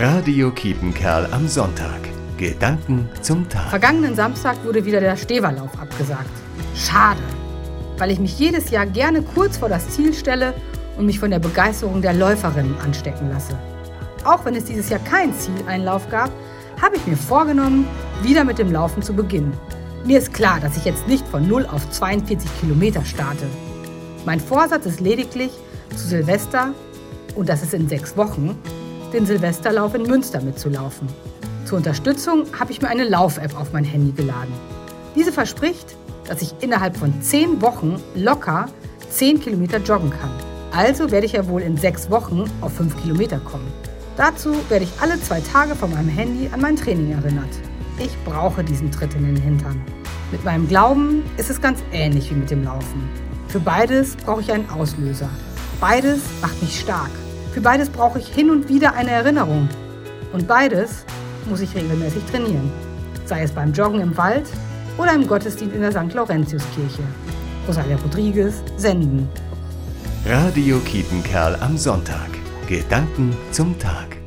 Radio Kiepenkerl am Sonntag. Gedanken zum Tag. Vergangenen Samstag wurde wieder der Steverlauf abgesagt. Schade, weil ich mich jedes Jahr gerne kurz vor das Ziel stelle und mich von der Begeisterung der Läuferinnen anstecken lasse. Auch wenn es dieses Jahr kein Zieleinlauf gab, habe ich mir vorgenommen, wieder mit dem Laufen zu beginnen. Mir ist klar, dass ich jetzt nicht von 0 auf 42 Kilometer starte. Mein Vorsatz ist lediglich, zu Silvester, und das ist in sechs Wochen, den Silvesterlauf in Münster mitzulaufen. Zur Unterstützung habe ich mir eine Lauf-App auf mein Handy geladen. Diese verspricht, dass ich innerhalb von zehn Wochen locker 10 Kilometer joggen kann. Also werde ich ja wohl in sechs Wochen auf 5 Kilometer kommen. Dazu werde ich alle zwei Tage von meinem Handy an mein Training erinnert. Ich brauche diesen Tritt in den Hintern. Mit meinem Glauben ist es ganz ähnlich wie mit dem Laufen. Für beides brauche ich einen Auslöser. Beides macht mich stark. Für beides brauche ich hin und wieder eine Erinnerung. Und beides muss ich regelmäßig trainieren. Sei es beim Joggen im Wald oder im Gottesdienst in der St. Laurentiuskirche. Rosalia Rodriguez, Senden. Radio Kiepenkerl am Sonntag. Gedanken zum Tag.